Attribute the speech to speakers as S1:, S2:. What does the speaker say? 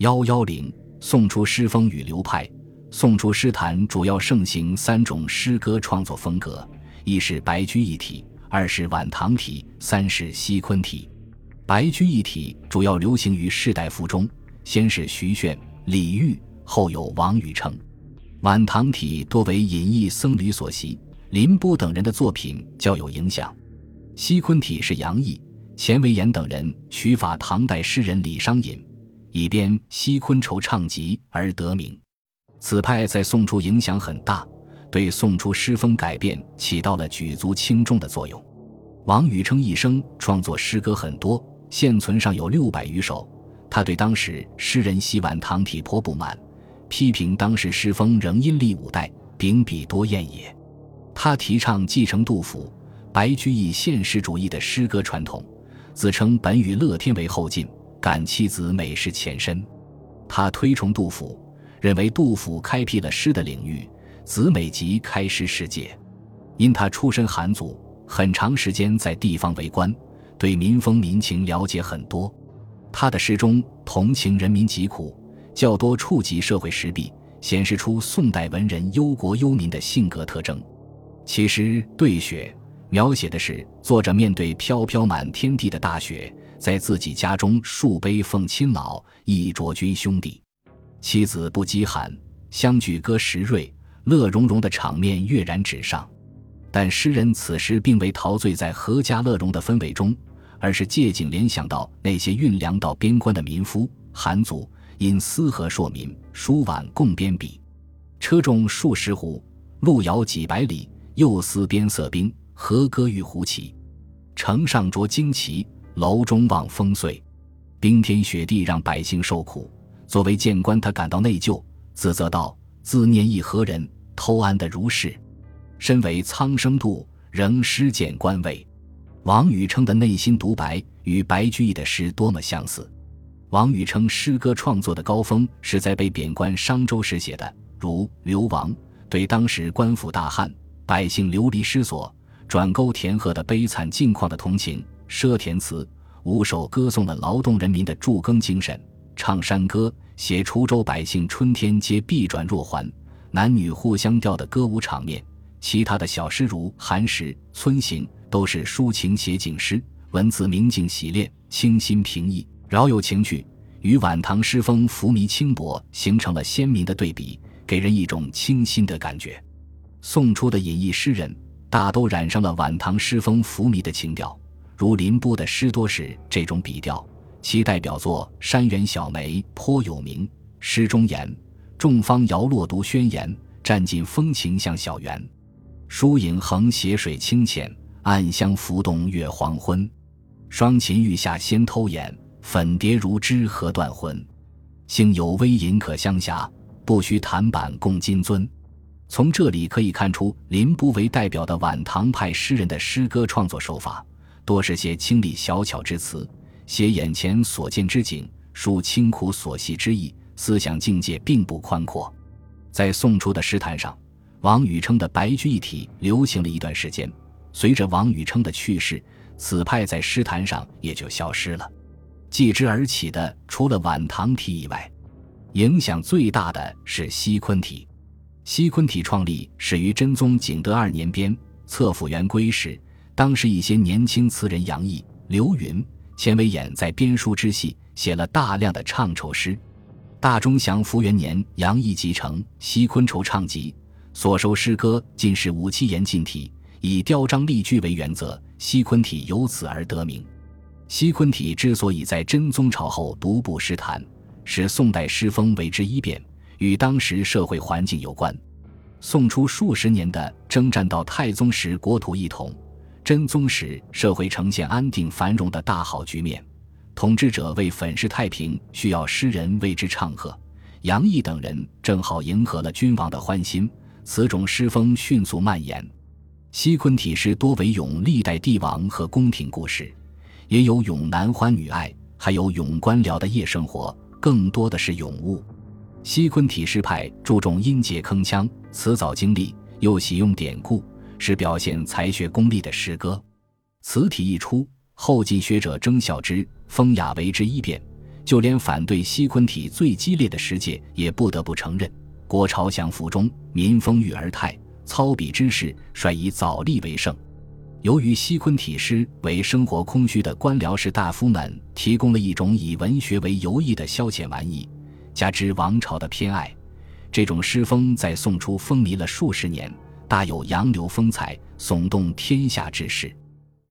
S1: 幺幺零，宋初诗风与流派。宋初诗坛主要盛行三种诗歌创作风格：一是白居易体，二是晚唐体，三是西昆体。白居易体主要流行于士大夫中，先是徐铉、李煜，后有王禹偁。晚唐体多为隐逸僧侣所习，林波等人的作品较有影响。西昆体是杨毅、钱维演等人取法唐代诗人李商隐，以编《西昆酬唱集》而得名。此派在宋初影响很大，对宋初诗风改变起到了举足轻重的作用。王禹偁一生创作诗歌很多，现存上有六百余首。他对当时诗人西晚唐体颇不满，批评当时诗风仍阴历五代，秉笔多艳也。他提倡继承杜甫、白居易现实主义的诗歌传统，自称本与乐天为后进，感妻子美是前身。他推崇杜甫。认为杜甫开辟了诗的领域，子美即开诗世界。因他出身寒族，很长时间在地方为官，对民风民情了解很多。他的诗中同情人民疾苦，较多触及社会实弊，显示出宋代文人忧国忧民的性格特征。其诗《对雪》描写的是作者面对飘飘满天地的大雪，在自己家中树碑奉亲老，一酌君兄弟。妻子不饥寒，相聚歌时瑞，乐融融的场面跃然纸上。但诗人此时并未陶醉在阖家乐融的氛围中，而是借景联想到那些运粮到边关的民夫寒族，因私河朔民，书碗共边鄙。车中数十斛，路遥几百里，又思边塞兵，何歌于胡骑？城上着旌旗，楼中望风碎。冰天雪地让百姓受苦。作为谏官，他感到内疚，自责道：“自念一何人偷安的如是？身为苍生度，仍失谏官位。”王禹偁的内心独白与白居易的诗多么相似！王禹偁诗歌创作的高峰是在被贬官商州时写的，如《流亡》，对当时官府大旱、百姓流离失所、转沟填壑的悲惨境况的同情；《赊田词》五首歌颂了劳动人民的助耕精神。唱山歌，写滁州百姓春天皆必转若还，男女互相调的歌舞场面。其他的小诗如《寒食》《村行》，都是抒情写景诗，文字明净洗练，清新平易，饶有情趣，与晚唐诗风浮靡轻薄形成了鲜明的对比，给人一种清新的感觉。宋初的隐逸诗人大都染上了晚唐诗风浮靡的情调，如林波的诗多是这种笔调。其代表作《山园小梅》颇有名，诗中言：“众芳摇落独宣言，占尽风情向小园。疏影横斜水清浅，暗香浮动月黄昏。双琴欲下先偷眼，粉蝶如织何断魂？幸有微吟可相狎，不须弹板共金樽。”从这里可以看出，林不为代表的晚唐派诗人的诗歌创作手法，多是些清丽小巧之词。写眼前所见之景，抒清苦所系之意，思想境界并不宽阔。在宋初的诗坛上，王禹偁的白居易体流行了一段时间。随着王禹偁的去世，此派在诗坛上也就消失了。继之而起的，除了晚唐体以外，影响最大的是西昆体。西昆体创立始于真宗景德二年编，册府元归时，当时一些年轻词人杨毅、刘云。钱维演在编书之系写了大量的唱酬诗。大中祥符元年，杨毅集成《西昆酬唱集》，所收诗歌尽是五七言近体，以雕章例句为原则，西昆体由此而得名。西昆体之所以在真宗朝后独步诗坛，使宋代诗风为之一变，与当时社会环境有关。宋初数十年的征战到太宗时，国土一统。真宗时，社会呈现安定繁荣的大好局面，统治者为粉饰太平，需要诗人为之唱和。杨毅等人正好迎合了君王的欢心，此种诗风迅速蔓延。西昆体诗多为咏历代帝王和宫廷故事，也有咏男欢女爱，还有咏官僚的夜生活，更多的是咏物。西昆体诗派注重音节铿锵，词藻精丽，又喜用典故。是表现才学功力的诗歌，此体一出，后进学者争效之，风雅为之一变，就连反对西昆体最激烈的时界也不得不承认，国朝降服中，民风育而泰，操笔之士率以早立为盛。由于西昆体诗为生活空虚的官僚士大夫们提供了一种以文学为游艺的消遣玩意，加之王朝的偏爱，这种诗风在宋初风靡了数十年，大有杨流风采，耸动天下之势。